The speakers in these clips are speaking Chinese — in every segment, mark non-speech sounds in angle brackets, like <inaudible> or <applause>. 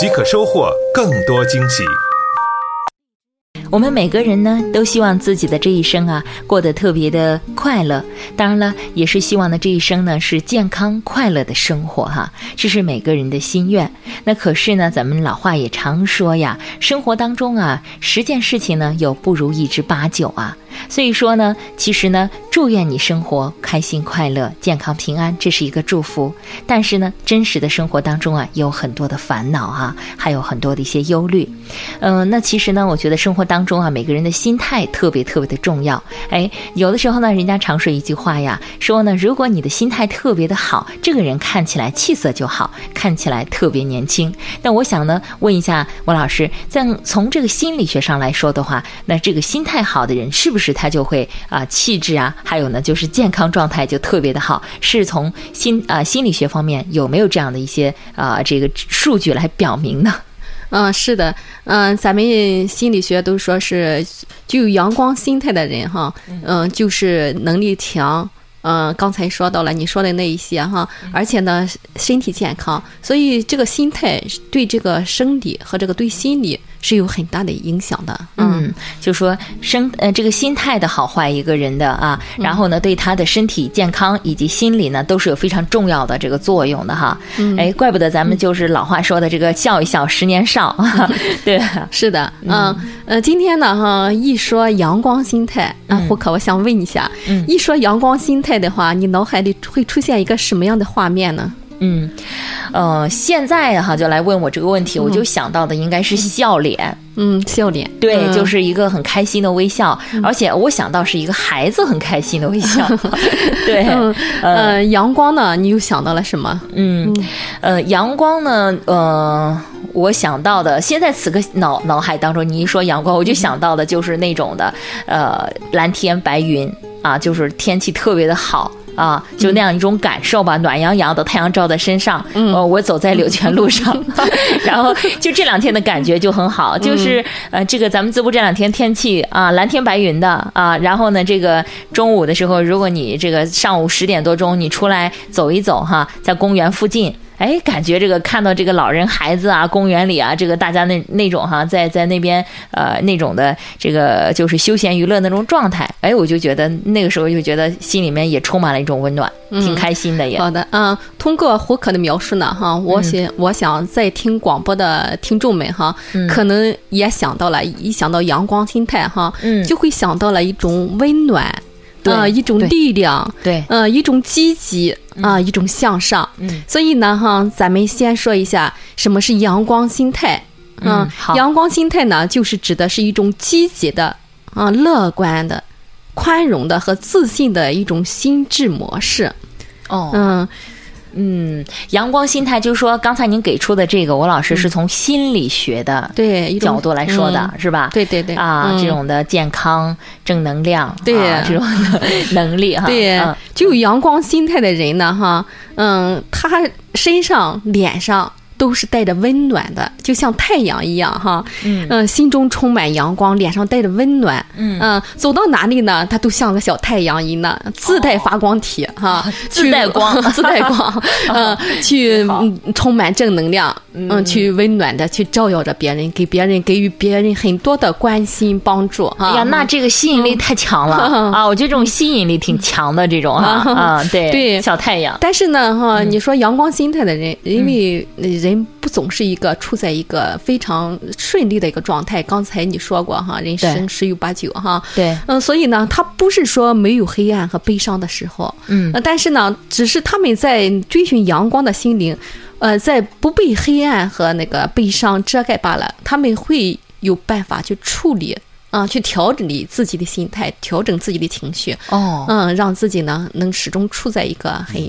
即可收获更多惊喜。我们每个人呢，都希望自己的这一生啊，过得特别的快乐。当然了，也是希望呢，这一生呢是健康快乐的生活哈，这是每个人的心愿。那可是呢，咱们老话也常说呀，生活当中啊，十件事情呢，有不如意之八九啊。所以说呢，其实呢，祝愿你生活开心、快乐、健康、平安，这是一个祝福。但是呢，真实的生活当中啊，有很多的烦恼啊，还有很多的一些忧虑。嗯，那其实呢，我觉得生活当当中啊，每个人的心态特别特别的重要。哎，有的时候呢，人家常说一句话呀，说呢，如果你的心态特别的好，这个人看起来气色就好，看起来特别年轻。但我想呢，问一下王老师，在从这个心理学上来说的话，那这个心态好的人是不是？他就会啊，气质啊，还有呢，就是健康状态就特别的好。是从心啊心理学方面有没有这样的一些啊这个数据来表明呢？嗯，是的，嗯，咱们心理学都说是具有阳光心态的人哈，嗯，就是能力强，嗯，刚才说到了你说的那一些哈，而且呢身体健康，所以这个心态对这个生理和这个对心理。是有很大的影响的，嗯，就说生呃这个心态的好坏一个人的啊，然后呢对他的身体健康以及心理呢都是有非常重要的这个作用的哈，哎，怪不得咱们就是老话说的这个笑一笑十年少，<laughs> 对，是的，嗯。呃今天呢哈一说阳光心态啊，胡可我想问一下，一说阳光心态的话，你脑海里会出现一个什么样的画面呢？嗯，呃，现在哈就来问我这个问题，我就想到的应该是笑脸。嗯，笑脸，对，就是一个很开心的微笑，而且我想到是一个孩子很开心的微笑。<laughs> 对，呃，阳光呢，你又想到了什么？嗯，呃，阳光呢，呃，我想到的，现在此刻脑脑海当中，你一说阳光，我就想到的就是那种的，呃，蓝天白云啊，就是天气特别的好。啊，就那样一种感受吧，暖洋洋的太阳照在身上，呃，我走在柳泉路上，<laughs> 然后就这两天的感觉就很好，就是呃，这个咱们淄博这两天天气啊，蓝天白云的啊，然后呢，这个中午的时候，如果你这个上午十点多钟你出来走一走哈，在公园附近。哎，感觉这个看到这个老人、孩子啊，公园里啊，这个大家那那种哈，在在那边呃那种的这个就是休闲娱乐那种状态，哎，我就觉得那个时候就觉得心里面也充满了一种温暖，挺开心的也。好的，嗯，通过胡可的描述呢，哈，我想我想在听广播的听众们哈，可能也想到了，一想到阳光心态哈，嗯，就会想到了一种温暖。啊，一种力量，对，呃，一种积极啊，一种向上。嗯，所以呢，哈，咱们先说一下什么是阳光心态。嗯，好，阳光心态呢，就是指的是一种积极的、啊，乐观的、宽容的和自信的一种心智模式。哦，嗯。嗯，阳光心态就是说，刚才您给出的这个，我老师是从心理学的对角度来说的，是吧？对对对啊，这种的健康、正能量，对这种的能力哈。对，就有阳光心态的人呢，哈，嗯，他身上、脸上。都是带着温暖的，就像太阳一样，哈，嗯，心中充满阳光，脸上带着温暖，嗯，走到哪里呢，他都像个小太阳一样，自带发光体，哈，自带光，<laughs> 自带光，<laughs> 嗯，去充满正能量，嗯，去温暖的去照耀着别人，给别人给予别人很多的关心帮助，哎呀，那这个吸引力太强了。啊！我觉得这种吸引力挺强的，这种哈，啊，对对，小太阳。但是呢，哈，你说阳光心态的人，因为人。人不总是一个处在一个非常顺利的一个状态。刚才你说过哈，人生十有八九哈。对，嗯，所以呢，他不是说没有黑暗和悲伤的时候，嗯，但是呢，只是他们在追寻阳光的心灵，呃，在不被黑暗和那个悲伤遮盖罢了。他们会有办法去处理啊，去调整你自己的心态，调整自己的情绪，哦，嗯，让自己呢能始终处在一个很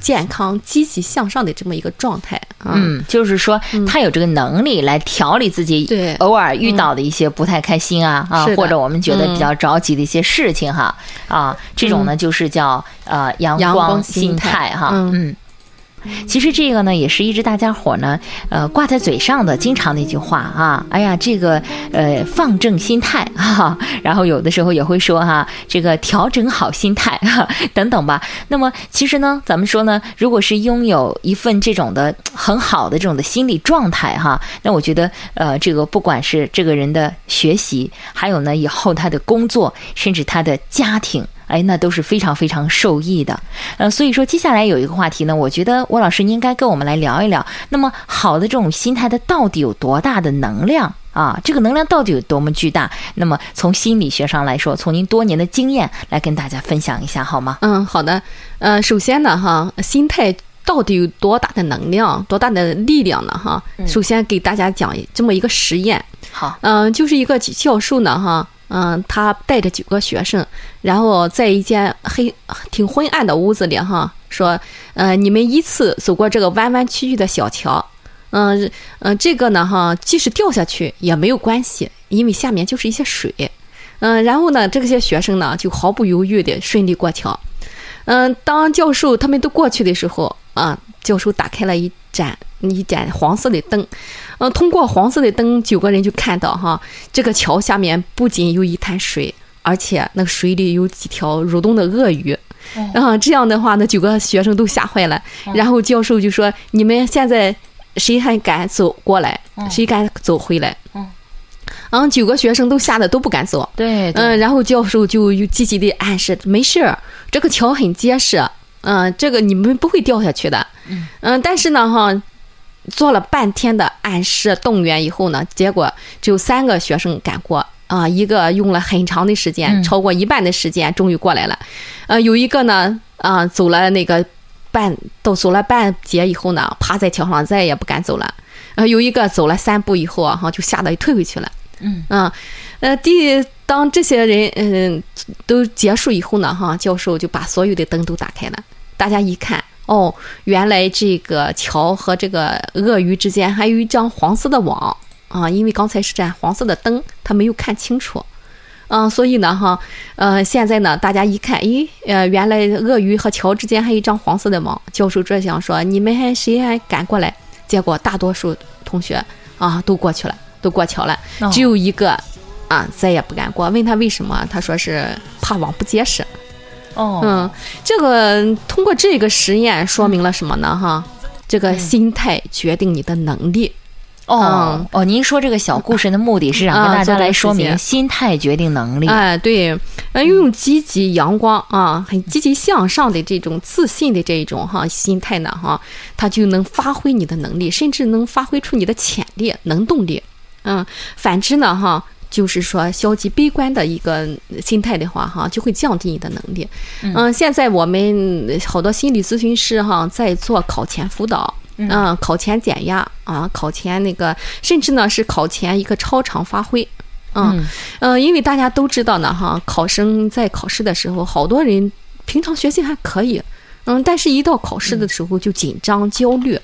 健康、积极向上的这么一个状态啊。嗯，就是说他有这个能力来调理自己，对偶尔遇到的一些不太开心啊、啊，或者我们觉得比较着急的一些事情哈、啊，这种呢就是叫呃阳阳光光心态态哈，嗯嗯。其实这个呢，也是一直大家伙呢，呃，挂在嘴上的经常的一句话啊。哎呀，这个呃，放正心态哈、然后有的时候也会说哈、这个调整好心态哈、等等吧。那么其实呢，咱们说呢，如果是拥有一份这种的很好的这种的心理状态哈，那我觉得呃，这个不管是这个人的学习，还有呢以后他的工作，甚至他的家庭。哎，那都是非常非常受益的，呃，所以说接下来有一个话题呢，我觉得郭老师应该跟我们来聊一聊。那么好的这种心态，它到底有多大的能量啊？这个能量到底有多么巨大？那么从心理学上来说，从您多年的经验来跟大家分享一下好吗？嗯，好的。呃，首先呢，哈，心态到底有多大的能量、多大的力量呢？哈，首先给大家讲这么一个实验。好，嗯、就是一个教授呢，哈，嗯、他带着九个学生，然后在一间黑、挺昏暗的屋子里，哈，说，呃，你们依次走过这个弯弯曲曲的小桥，嗯、嗯、这个呢，哈，即使掉下去也没有关系，因为下面就是一些水，嗯、然后呢，这些学生呢就毫不犹豫的顺利过桥，嗯、当教授他们都过去的时候，啊，教授打开了一盏一盏黄色的灯，呃，通过黄色的灯，九个人就看到哈，这个桥下面不仅有一滩水，而且那个水里有几条蠕动的鳄鱼。然后这样的话，那九个学生都吓坏了。然后教授就说：“你们现在谁还敢走过来？谁敢走回来？”嗯，然后九个学生都吓得都不敢走。对，对嗯，然后教授就又积极的暗示，没事儿，这个桥很结实，嗯、这个你们不会掉下去的。嗯、但是呢，哈，做了半天的暗示动员以后呢，结果只有三个学生敢过。啊，一个用了很长的时间，嗯超过一半的时间，终于过来了。呃，有一个呢，啊，走了那个半都走了半截以后呢，趴在桥上再也不敢走了。呃，有一个走了三步以后啊，哈，就吓得退回去了。嗯啊，呃，第当这些人嗯都结束以后呢，哈，教授就把所有的灯都打开了，大家一看，哦，原来这个桥和这个鳄鱼之间还有一张黄色的网啊，因为刚才是盏黄色的灯，他没有看清楚。嗯，所以呢，哈，呃，现在呢，大家一看，咦，呃，原来鳄鱼和桥之间还有一张黄色的网。教授这想说，你们还谁还敢过来？结果大多数同学啊都过去了，都过桥了，哦只有一个啊再也不敢过。问他为什么，他说是怕网不结实。哦，嗯，这个通过这个实验说明了什么呢？哈，这个心态决定你的能力。哦嗯哦，您说这个小故事的目的是想跟啊大家来说明心态决定能力。哎，对，呃，用积极、阳光啊，很积极向上的这种自信的这一种哈心态呢，哈，它就能发挥你的能力，甚至能发挥出你的潜力、能动力。嗯，反之呢，哈，就是说消极悲观的一个心态的话，哈，就会降低你的能力。嗯，现在我们好多心理咨询师哈，在做考前辅导。嗯，考前减压啊，考前那个，甚至呢是考前一个超常发挥，嗯嗯嗯，因为大家都知道呢，哈，考生在考试的时候，好多人平常学习还可以，嗯，但是一到考试的时候就紧张、焦虑，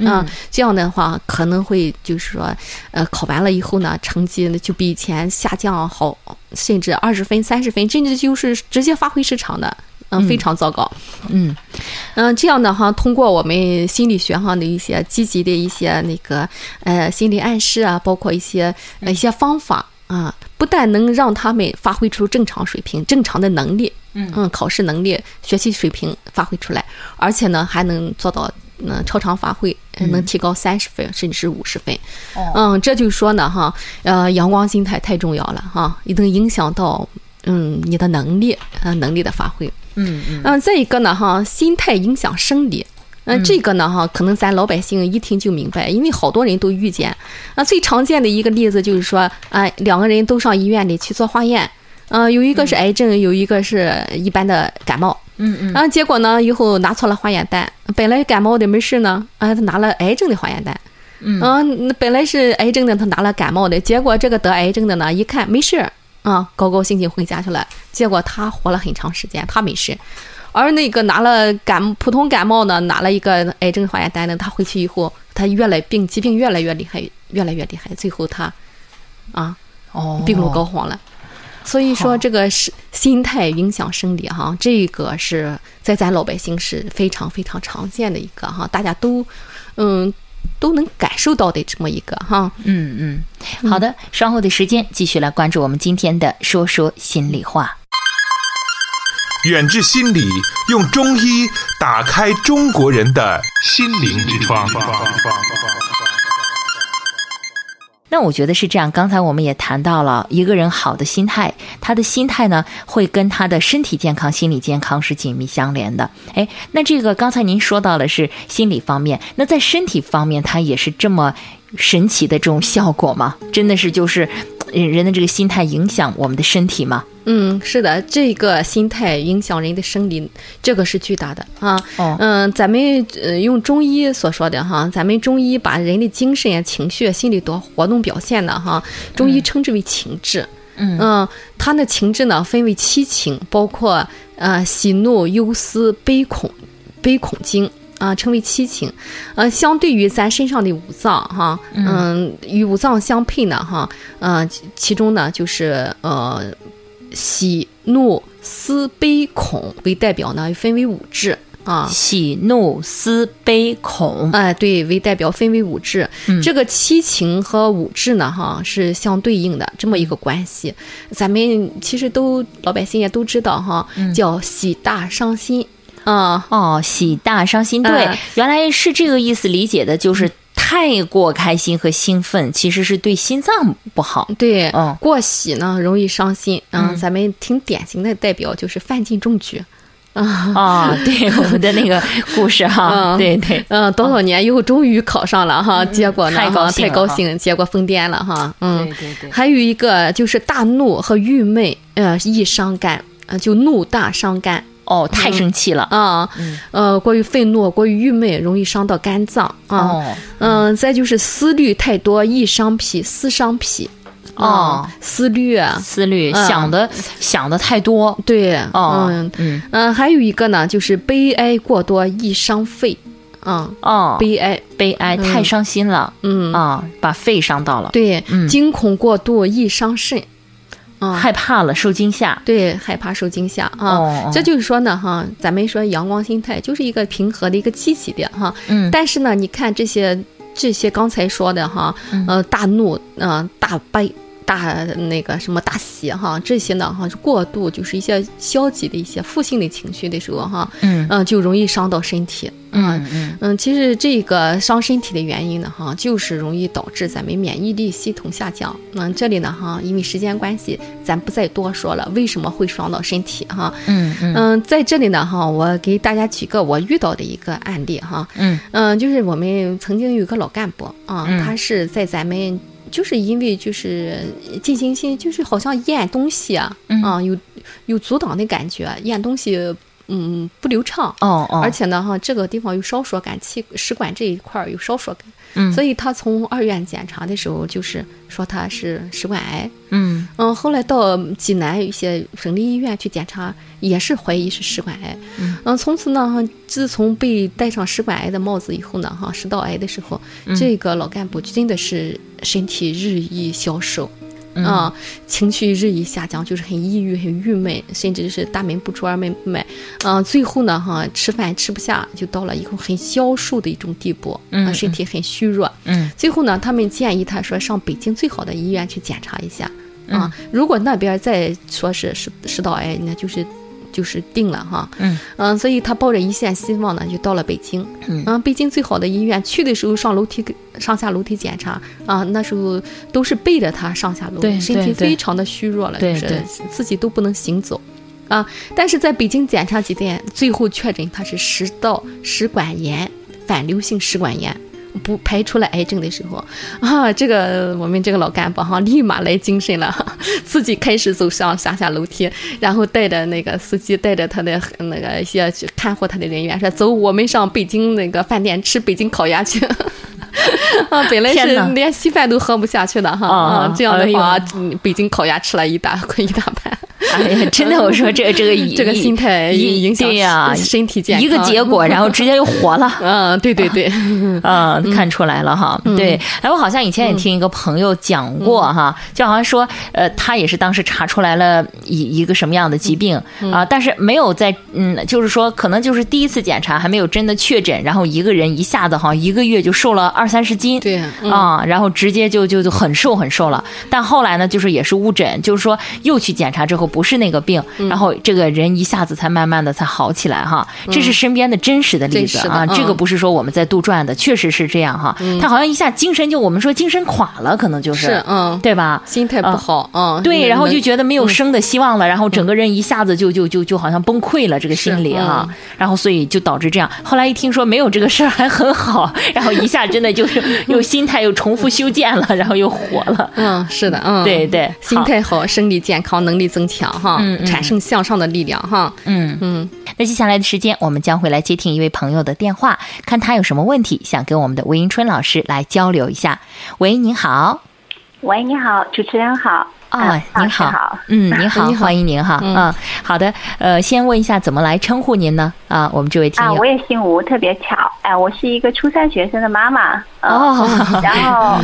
嗯，这样的话可能会就是说，呃，考完了以后呢，成绩就比以前下降好，甚至二十分、三十分，甚至就是直接发挥失常的。嗯，非常糟糕。嗯嗯，这样的哈，通过我们心理学上的一些积极的一些那个呃心理暗示啊，包括一些呃一些方法啊，不但能让他们发挥出正常水平、正常的能力，嗯考试能力、学习水平发挥出来，而且呢还能做到嗯超常发挥，呃能提高三十分甚至是五十分。哦嗯，这就说呢哈，呃，阳光心态太重要了哈，一定影响到嗯你的能力，呃能力的发挥。嗯嗯嗯，再一个呢，哈，心态影响生理。嗯，这个呢，哈，可能咱老百姓一听就明白，因为好多人都遇见。啊，最常见的一个例子就是说，啊，两个人都上医院里去做化验，嗯，有一个是癌症，有一个是一般的感冒。嗯嗯然后结果呢，以后拿错了化验单，本来感冒的没事呢，啊，他拿了癌症的化验单。嗯啊，那本来是癌症的，他拿了感冒的，结果这个得癌症的呢，一看没事，啊，高高兴兴回家去了。结果他活了很长时间，他没事。而那个拿了感普通感冒呢，拿了一个癌症化验单的，他回去以后，他越来病疾病越来越厉害，越来越厉害，最后他啊，哦，病入膏肓了。所以说，这个是心态影响生理哈，这个是在咱老百姓是非常非常常见的一个哈，大家都嗯都能感受到的这么一个哈。嗯嗯，好的，稍后的时间继续来关注我们今天的说说心里话。远志心理用中医打开中国人的心灵之窗。那我觉得是这样。刚才我们也谈到了一个人好的心态，他的心态呢会跟他的身体健康、心理健康是紧密相连的。哎，那这个刚才您说到的是心理方面，那在身体方面，它也是这么神奇的这种效果吗？真的是就是人的这个心态影响我们的身体吗？嗯，是的，这个心态影响人的生理，这个是巨大的啊。哦嗯，咱们呃用中医所说的哈，咱们中医把人的精神啊、情绪、心理多活动表现的哈，中医称之为情志。嗯嗯，它的情志呢分为七情，包括呃喜怒忧思悲恐悲恐惊。啊，称为七情，呃，相对于咱身上的五脏哈，嗯，与五脏相配呢哈，呃，其其中呢就是呃，喜怒思悲恐为代表呢，分为五志啊。喜怒思悲恐，哎，对，为代表分为五志，嗯。这个七情和五志呢，哈是相对应的这么一个关系。咱们其实都老百姓也都知道哈，叫喜大伤心啊。哦，喜大伤心，对，嗯。原来是这个意思理解的，就是太过开心和兴奋，其实是对心脏不好。对，哦过喜呢容易伤心。嗯，嗯。咱们挺典型的代表就是范进中举啊。啊、对我们的那个故事哈，<laughs> 嗯。对对，嗯，多少年以后终于考上了哈，结果呢，太高兴太高兴，结果疯癫了哈，嗯，对对对。还有一个就是大怒和郁闷，呃，易伤肝，呃，就怒大伤肝哦，太生气了，啊，呃，过于愤怒、过于郁闷，容易伤到肝脏啊，哦。嗯，再就是思虑太多，易伤脾，思伤脾，哦。啊，思虑啊，思虑嗯。想的想的太多，对，哦嗯。嗯。嗯，还有一个呢，就是悲哀过多，易伤肺，啊，哦，悲哀，悲哀太伤心了，嗯，啊，把肺伤到了，对，嗯。惊恐过度易伤肾，啊，害怕了，受惊吓，对，害怕受惊吓啊。哦这就是说呢，哈，咱们说阳光心态就是一个平和的一个积极的哈。嗯但是呢，你看这些这些刚才说的哈，呃，大怒，呃，大悲。大那个什么大喜哈，这些呢哈是过度，就是一些消极的一些负性的情绪的时候哈，嗯嗯、就容易伤到身体。嗯嗯嗯，其实这个伤身体的原因呢，哈，就是容易导致咱们免疫力系统下降。嗯，这里呢，哈，因为时间关系，咱不再多说了，为什么会伤到身体哈？嗯嗯嗯，在这里呢，哈，我给大家举个我遇到的一个案例哈。嗯嗯，就是我们曾经有一个老干部啊，嗯他是在咱们。就是因为就是进行性，就是好像咽东西啊，嗯。啊，有有阻挡的感觉，咽东西嗯不流畅，哦哦，而且呢，哈，这个地方有烧灼感，气食管这一块儿有烧灼感，嗯。所以他从二院检查的时候，就是说他是食管癌。嗯。嗯，后来到济南一些省立医院去检查，也是怀疑是食管癌。嗯从此呢，哈，自从被戴上食管癌的帽子以后呢，哈，食道癌的时候，嗯。这个老干部真的是身体日益消瘦。嗯啊，情绪日益下降，就是很抑郁、很郁闷，甚至是大门不出二门不迈。嗯、最后呢，哈，吃饭吃不下，就到了一个很消瘦的一种地步，嗯啊，身体很虚弱。嗯最后呢，他们建议他说上北京最好的医院去检查一下嗯啊。如果那边再说是食食道癌，那就是就是定了哈。嗯嗯，所以他抱着一线希望呢，就到了北京。嗯北京最好的医院，去的时候上楼梯上下楼梯检查啊，那时候都是背着他上下楼，身体非常的虚弱了，就是自己都不能行走。啊！但是在北京检查几天，最后确诊他是食道食管炎，反流性食管炎。不排除了癌症的时候，<laughs> 啊，这个我们这个老干部哈，立马来精神了，哈 <laughs> 自己开始走上下下楼梯，然后带着那个司机，带着他的那个一些去看护他的人员说：“走，我们上北京那个饭店吃北京烤鸭去。<laughs> ”啊，本来是连稀饭都喝不下去的哈，啊啊，这样的哎话北京烤鸭吃了一大一大盘，<laughs> 哎呀，真的，我说这 <laughs> 这个这个心态影影响对呀，身体健康。一个结果，然后直接就活了。<laughs> 嗯，对对对，啊、看出来了哈，对。哎，我好像以前也听一个朋友讲过哈，就好像说，呃，他也是当时查出来了一一个什么样的疾病啊、但是没有在，嗯，就是说可能就是第一次检查还没有真的确诊，然后一个人一下子哈一个月就瘦了二三十斤，对嗯。啊、然后直接就就就很瘦很瘦了。但后来呢，就是也是误诊，就是说又去检查之后不是那个病，嗯。然后这个人一下子才慢慢的才好起来哈。这是身边的真实的例子啊，这个不是说我们在杜撰的，确实是这样哈。他好像一下精神就我们说精神垮了，可能就是是嗯，对吧？心态不好，嗯，对，然后就觉得没有生的希望了，然后整个人一下子就就就就好像崩溃了，这个心理是哈嗯，然后所以就导致这样。后来一听说没有这个事儿还很好，<laughs> 然后一下真的就是又心态又重复修建了，然后又活了。嗯，是的，嗯，对对心态好，生理健康，能力增强哈，嗯嗯产生向上的力量哈，嗯，嗯，那接下来的时间，我们将会来接听一位朋友的电话，看他有什么问题想跟我们的魏迎春老师来交流一下。喂，你好。喂，你好，主持人好。啊，嗯您好。嗯，您 <laughs> 好，欢迎您哈，嗯嗯，好的，呃，先问一下怎么来称呼您呢？啊，我们这位听啊，友我，也姓吴，特别巧。哎，我是一个初三学生的妈妈。嗯、哦，<laughs> 然后，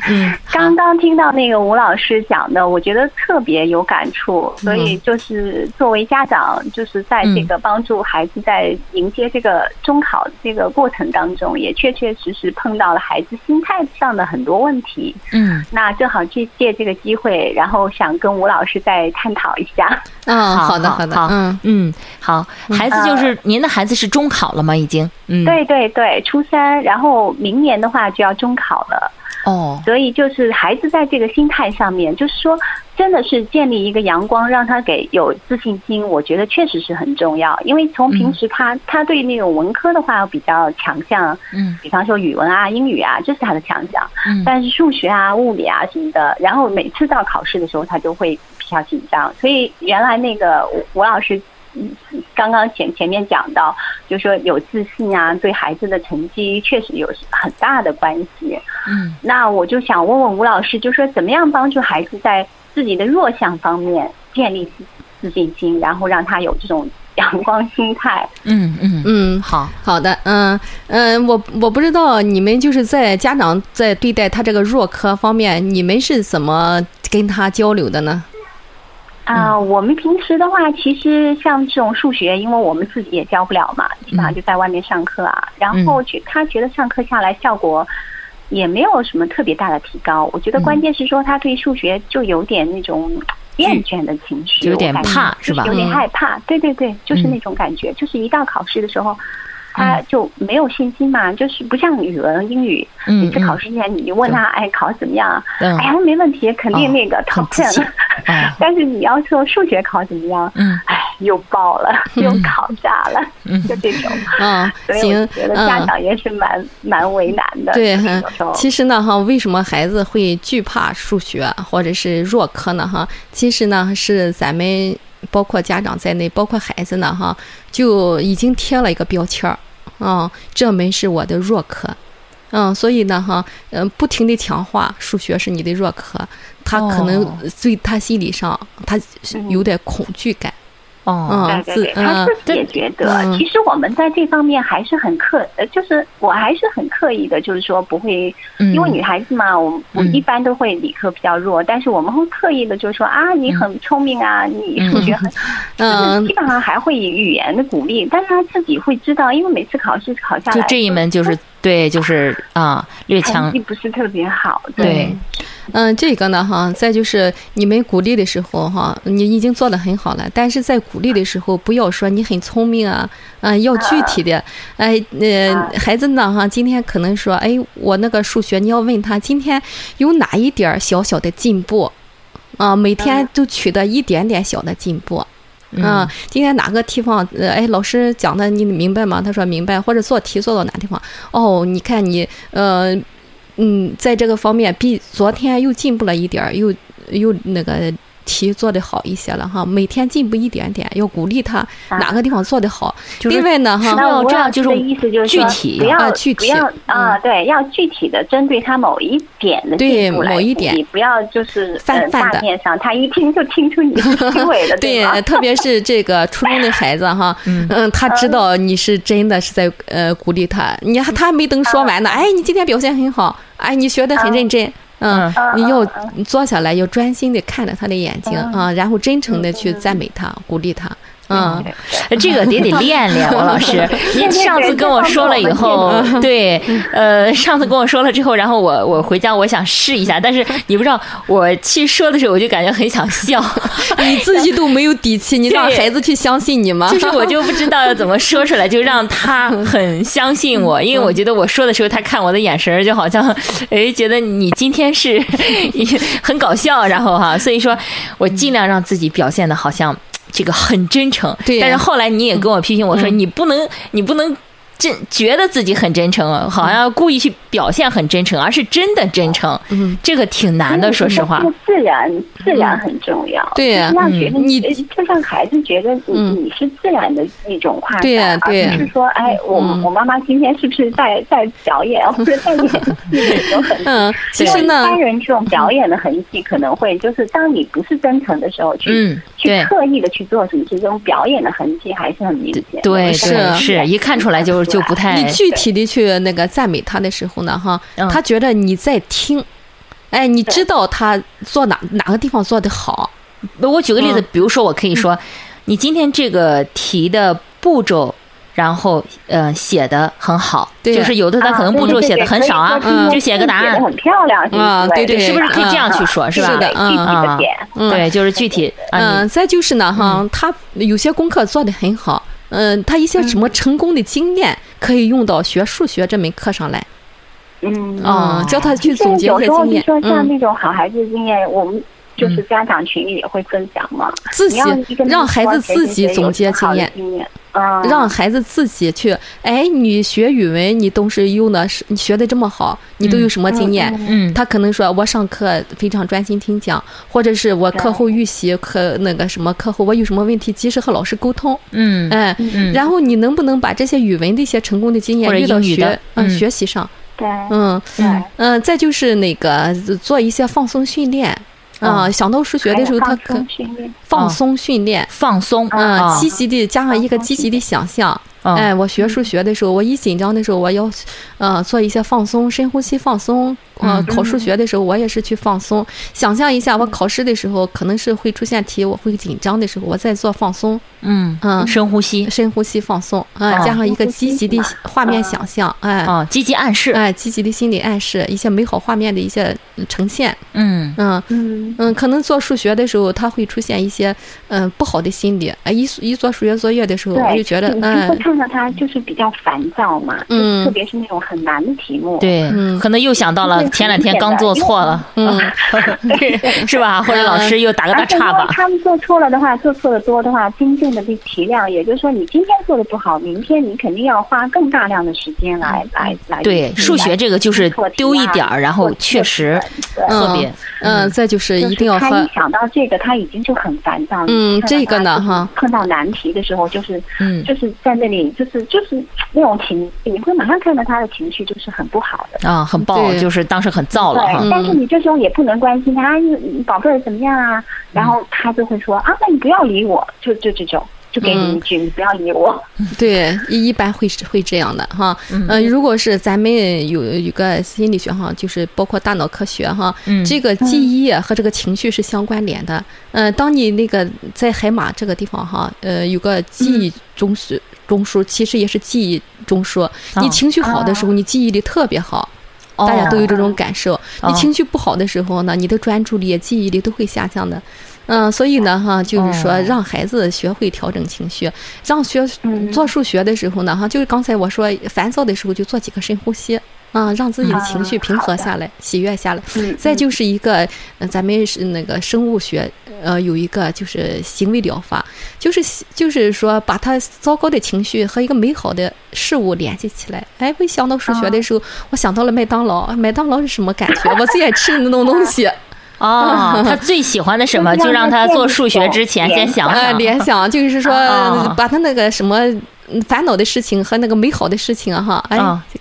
<laughs> 刚刚听到那个吴老师讲的，我觉得特别有感触。所以就是作为家长，就是在这个帮助孩子在迎接这个中考这个过程当中，也确确实实碰到了孩子心态上的很多问题。嗯，那正好去借这个机会，然后想跟吴老师再探讨一下。嗯，好好的，好的，好嗯，嗯，好，孩子就是您的孩子是中考了吗？已经，嗯，，对对对，初三，然后明年的话就要中考了。哦，所以就是孩子在这个心态上面，就是说，真的是建立一个阳光，让他给有自信心，我觉得确实是很重要。因为从平时他、他对那种文科的话比较强项，嗯比方说语文啊、英语啊，这是他的强项。嗯但是数学啊、物理啊什么的，然后每次到考试的时候，他就会比较紧张。所以原来那个吴吴老师。嗯刚刚前前面讲到，就说有自信啊，对孩子的成绩确实有很大的关系。嗯那我就想问问吴老师，就说怎么样帮助孩子在自己的弱项方面建立自自信心，然后让他有这种阳光心态。嗯嗯嗯，好，好的，嗯嗯，我我不知道你们就是在家长在对待他这个弱科方面，你们是怎么跟他交流的呢？啊、我们平时的话，其实像这种数学，因为我们自己也教不了嘛，基本上就在外面上课啊。然后觉他觉得上课下来效果也没有什么特别大的提高。我觉得关键是说他对数学就有点那种厌倦的情绪，有点怕是吧就有点嗯害怕。对对对，就是嗯那种感觉，就是一到考试的时候。他就没有信心嘛，就是不像语文、英语，嗯每次考试之前你问他，哎，考得怎么样？嗯哎呀，没问题，肯定那个哦 top ten。哦 <laughs> 但是你要说数学考怎么样？嗯哎，又爆了，又考炸了，嗯就这种。嗯，所以我，觉得家嗯。长也是蛮蛮为难的。对其实呢，哈，为什么孩子会惧怕数学或者是弱科呢？哈，其实呢，是咱们包括家长在内，包括孩子呢，哈，就已经贴了一个标签儿，啊、这门是我的弱科，嗯，所以呢，哈，嗯、不停的强化数学是你的弱科，他可能哦。对他心理上他是有点恐惧感，哦，对对对，他嗯自己也觉得，嗯。其实我们在这方面还是很刻，呃，就是我还是很刻意的，就是说不会，嗯。因为女孩子嘛，我我嗯。一般都会理科比较弱，但是我们会刻意的，就是说啊，你很聪明啊，你数学很，就是嗯。基本上还会以语言的鼓励，但是他自己会知道，因为每次考试考下来，就这一门就是对，就是啊，略成强绩，不是特别好，对，嗯，这个呢，哈，再就是你们鼓励的时候，哈，你已经做得很好了，但是在鼓励的时候，不要说你很聪明啊，啊、要具体的，哎，呃，孩子呢，哈，今天可能说，哎，我那个数学，你要问他今天有哪一点儿小小的进步，啊，每天都取得一点点小的进步。啊，今天哪个地方，呃，哎，老师讲的你明白吗？他说明白，或者做题做到哪地方？哦，你看你，呃，嗯，在这个方面比昨天又进步了一点儿，又又那个题做得好一些了哈，每天进步一点点，要鼓励他啊。哪个地方做得好。就是另外呢哈，要这样就是具体不要啊具体要啊，对，要具体的针对他某一点的对某一点。你不要就是呃泛泛的。大面上，他一听就听出你是虚伪的，对吧？，<laughs> 特别是这个初中的孩子哈，嗯。他知道你是真的是在呃鼓励他，你还他还没等说完呢，哎，你今天表现很好，哎，你学的很认真。嗯，你要坐下来，要专心的看着他的眼睛啊，然后真诚的去赞美他、鼓励他。嗯，这个得得练练，王老师。<laughs> 您上次跟我说了以后，对，呃，上次跟我说了之后，然后我我回家我想试一下，但是你不知道，我去说的时候我就感觉很想笑，你自己都没有底气，你让孩子去相信你吗？就是我就不知道要怎么说出来，就让他很相信我，因为我觉得我说的时候，他看我的眼神就好像，哎，觉得你今天是很搞笑，然后哈，所以说我尽量让自己表现的好像。这个很真诚，对。但是后来你也跟我批评我说，你不能，你不能真觉得自己很真诚，好像故意去表现很真诚，而是真的真诚。嗯，这个挺难的，说实话。自然，自然很重要。对呀，让觉得你就让孩子觉得你你是自然的一种夸对呀，对，而不是说，哎，我我妈妈今天是不是在在表演，或者在演戏那种很。嗯，其实呢，一般人这种表演的痕迹可能会就是，当你不是真诚的时候，去去刻意的去做什么事，这种表演的痕迹还是很明显。对，是是一看出来就就不太。你具体的去那个赞美他的时候呢，哈，他觉得你在听，哎，你知道他做哪哪个地方做的好。我举个例子，比如说，我可以说，你今天这个题的步骤。然后，呃，写的很好，就是有的他可能步骤写的很少啊，就写个答案，很漂亮啊，对对，是不是可以这样去说，是吧？是的，嗯，对，就是具体，嗯，再就是呢，哈，他有些功课做的很好，嗯，他一些什么成功的经验可以用到学数学这门课上来，嗯，啊，教他去总结一些经验，说像那种好孩子的经验，我们。就是家长群里也会分享嘛，自己让孩子自己总结经验，嗯，让孩子自己去。哎，你学语文，你都是用的是你学的这么好，你都有什么经验？嗯，他可能说我上课非常专心听讲，或者是我课后预习课那个什么课后我有什么问题及时和老师沟通。嗯，哎，然后你能不能把这些语文的一些成功的经验用到学嗯学习上？对，嗯嗯嗯，再就是那个做一些放松训练。啊，想到数学的时候，他可放松训练，放松，嗯，积极的加上一个积极的想象。哎，我学数学的时候，我一紧张的时候，我要呃做一些放松，深呼吸放松。呃，考数学的时候，我也是去放松，想象一下，我考试的时候可能是会出现题，我会紧张的时候，我在做放松。嗯嗯，深呼吸，深呼吸放松啊，加上一个积极的画面想象，哎，哦，积极暗示，哎，积极的心理暗示，一些美好画面的一些呈现。嗯嗯嗯嗯，可能做数学的时候，他会出现一些嗯不好的心理。哎，一一做数学作业的时候，我就觉得，嗯，会看到他就是比较烦躁嘛，嗯，特别是那种很难的题目，对，可能又想到了前两天刚做错了，嗯，<laughs> 是吧？或者老师又打个大岔吧。他们做错了的话，做错的多的话，真正的这题量，也就是说，你今天做的不好，明天你肯定要花更大量的时间来来来。对，数学这个就是丢一点儿，然后确实特别，嗯，再就是一定要。他一想到这个，他已经就很烦躁。嗯，这个呢，哈，碰到难题的时候，就是，嗯，就是在那里，就是就是那种情，你会马上看到他的情绪就是很不好的啊，很暴，就是当时很燥了哈。但是你这时候也不能关心他，宝贝儿怎么样啊？然后他就会说啊，那你不要理我，就就这种。就给你一句，你不要理我。对，一一般会是会这样的哈。嗯，如果是咱们有一个心理学哈，就是包括大脑科学哈，这个记忆和这个情绪是相关联的。嗯，当你那个在海马这个地方哈，呃，有个记忆中枢，中枢其实也是记忆中枢。你情绪好的时候，你记忆力特别好，大家都有这种感受。你情绪不好的时候呢，你的专注力、记忆力都会下降的。嗯，所以呢，哈，就是说让孩子学会调整情绪，让学做数学的时候呢，哈，就是刚才我说烦躁的时候就做几个深呼吸，啊，让自己的情绪平和下来，喜悦下来。再就是一个，咱们是那个生物学，呃，有一个就是行为疗法，就是就是说把他糟糕的情绪和一个美好的事物联系起来。哎，我想到数学的时候，我想到了麦当劳，麦当劳是什么感觉？我最爱吃的那种东西。<laughs> 哦，他最喜欢的什么，就让他做数学之前先想。联想就是说哦，把他那个什么烦恼的事情和那个美好的事情啊哈，哎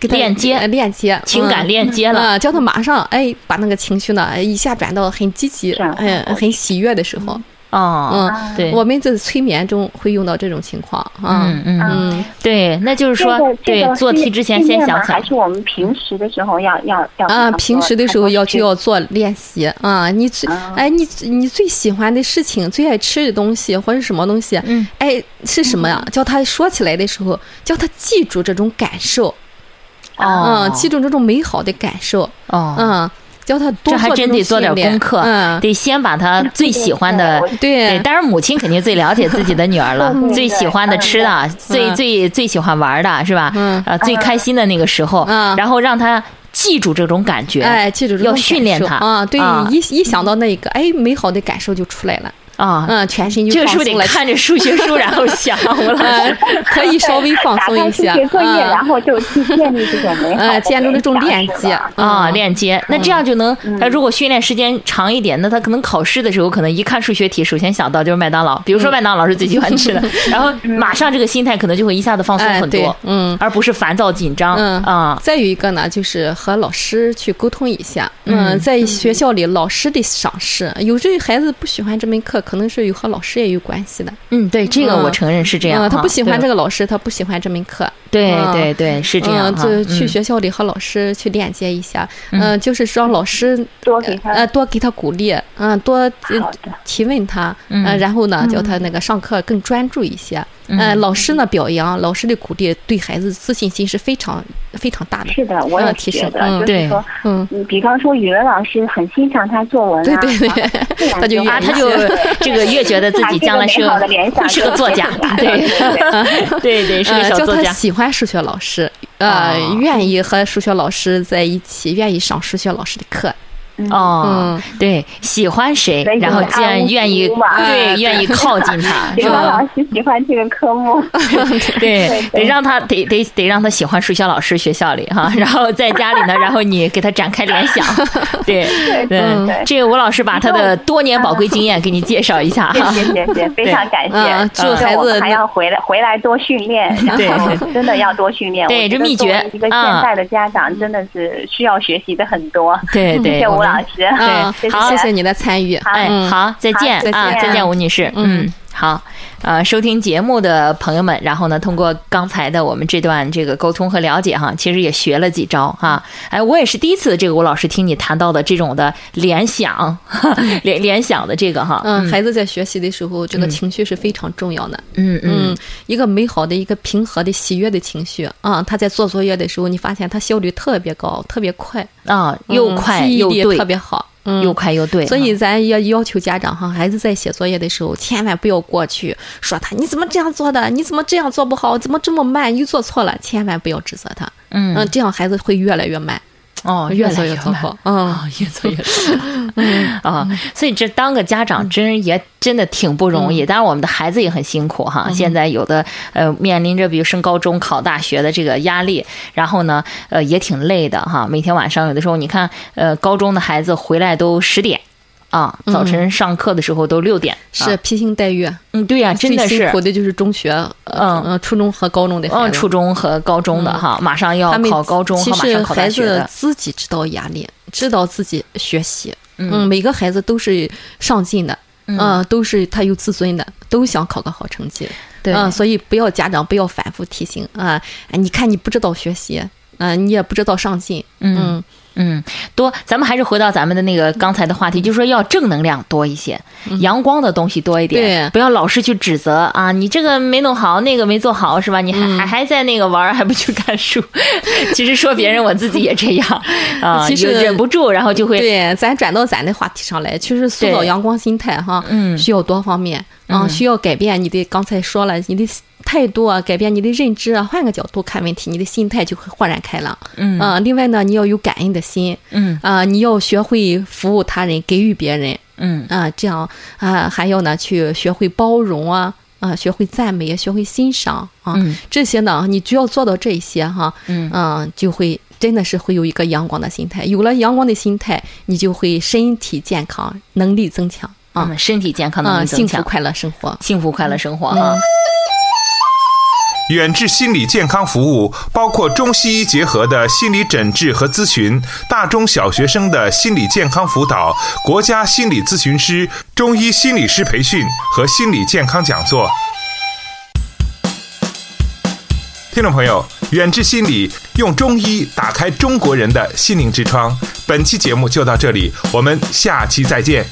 链接呃链接，情感嗯链接了啊，叫他马上哎，把那个情绪呢，哎一下转到很积极，转换哎，很喜悦的时候。哦，嗯，对，我们在催眠中会用到这种情况啊。嗯嗯嗯，对，那就是说，对做题之前先想想还。是我们平时的时候要要要啊，平时的时候要就要做练习啊。你最啊哎，你你最喜欢的事情、最爱吃的东西或者什么东西，嗯，哎，是什么呀？叫他说起来的时候，叫他记住这种感受，哦。嗯，记住这种美好的感受，哦，嗯，教他多这还真得做点功课，嗯，得先把他最喜欢的对。当然母亲肯定最了解自己的女儿了，<laughs> 嗯最喜欢的吃的，最嗯。最最喜欢玩的是吧？嗯。呃，最开心的那个时候，嗯。然后让他记住这种感觉，哎，记住这种要训练他啊，对啊，一一想到那个，哎，美好的感受就出来了，啊，嗯，全身就这个是不是得看着数学书然后想？<laughs> 吴老呃师，可以稍微放松一些，开数学作业，嗯。然后就去建立这种美好呃，的建立这种链接啊，嗯。链接，那这样就能，他如果训练时间长一点，那他可能考试的时候，可能一看数学题，首先想到就是麦当劳，比如说麦当劳是最喜欢吃的，<laughs> 然后马上这个心态可能就会一下子放松很多，嗯而不是烦躁紧张嗯。啊。再有一个呢，就是和老师去沟通一下。嗯嗯，在学校里，老师的赏识，有些孩子不喜欢这门课，可能是有和老师也有关系的。嗯，对，这个嗯我承认是这样。他不喜欢这个老师，他不喜欢这门课。对嗯对对，是这样。就去嗯学校里和老师去链接一下。嗯嗯，就是说老师多给他呃多给他鼓励，嗯，多提问他，嗯呃，然后呢叫他那个上课更专注一些。呃，老师呢表扬，老师的鼓励对孩子自信心是非常非常大的。是的，我也嗯提觉得，升的就是说，嗯，比方说语文老师很欣赏他作文啊，对对对 <laughs> 他就越啊，他就这个越觉得自己将来是个美好的联想会是个作家，<laughs> 对对 <laughs> 是个呃，叫他小作家。喜欢数学老师，呃，哦愿意和数学老师在一起，愿意上数学老师的课。哦嗯，对，喜欢谁，然后就是既然愿意对哎愿意靠近他，<laughs> 是吧？老师喜欢这个科目，<laughs> 对，得让他得得得让他喜欢数学老师，学校里哈，<laughs> 然后在家里呢，然后你给他展开联想，对对对对，这个吴老师把他的多年宝贵经验给你介绍一下哈。谢谢谢谢，非常感嗯谢。祝孩子还要回来回来多训练，对然后真的要多训练。对这秘诀一个啊现在的家长真的是需要学习的很多。对对，谢谢吴老师，嗯，谢好谢谢你的参与。哎，嗯。好，再见。再啊，见再见，吴女士。嗯，好，呃，收听节目的朋友们，然后呢，通过刚才的我们这段这个沟通和了解哈，其实也学了几招哈。哎，我也是第一次，这个吴老师听你谈到的这种的联想，联联想的这个哈，嗯，孩子在学习的时候，这个情绪是非常重要的。嗯嗯。嗯，一个美好的、一个平和的、喜悦的情绪啊，他在做作业的时候，你发现他效率特别高，特别快，啊，又嗯快又对。特，别好，嗯，又快又对，所以咱要要求家长哈，孩子在写作业的时候，千万不要过去说他你怎么这样做的，你怎么这样做不好，怎么这么慢，又做错了，千万不要指责他，嗯。嗯，这样孩子会越来越慢，<laughs> 哦，越来越慢做越做好，嗯啊，越做越好 <laughs> 啊，所以这当个家长真也真的挺不容易。当然，我们的孩子也很辛苦哈。现在有的呃面临着比如升高中、考大学的这个压力，然后呢呃也挺累的哈。每天晚上有的时候你看呃高中的孩子回来都十点。啊，早晨上课的时候都六点，啊。是披星戴月，嗯，对呀、真的最是。辛苦的就是中学，嗯。嗯，初中和高中的孩嗯，初中和高中的哈，马上要他考高中其和马上考大实孩子，自己知道压力，知道自己学习。嗯。嗯，每个孩子都是上进的，嗯、都是他有自尊的，都想考个好成绩。对，嗯，所以不要家长不要反复提醒啊、哎你看你不知道学习，嗯、你也不知道上进，嗯嗯，多，咱们还是回到咱们的那个刚才的话题，就是说要正能量多一些，阳光的东西多一点，对不要老是去指责啊，你这个没弄好，那个没做好，是吧？你还、还还在那个玩儿，还不去看书。<laughs> 其实说别人，我自己也这样 <laughs> 啊，其实忍不住，然后就会对，咱转到咱的话题上来，其实塑造阳光心态哈，嗯需要多方面啊、嗯。需要改变你的，刚才说了，你的态度啊，改变你的认知啊，换个角度看问题，你的心态就会豁然开朗。嗯。啊、另外呢，你要有感恩的心，嗯。啊、你要学会服务他人，给予别人，嗯。啊、这样啊、还要呢去学会包容啊。啊，学会赞美，学会欣赏啊，嗯。这些呢，你只要做到这些哈，嗯。嗯，就会真的是会有一个阳光的心态。有了阳光的心态，你就会身体健康，能力增强啊，嗯，身体健康能啊，力增强，幸福快乐生活。幸福快乐生活哈。远志心理健康服务包括中西医结合的心理诊治和咨询，大中小学生的心理健康辅导，国家心理咨询师、中医心理师培训和心理健康讲座。听众朋友，远志心理用中医打开中国人的心灵之窗。本期节目就到这里，我们下期再见。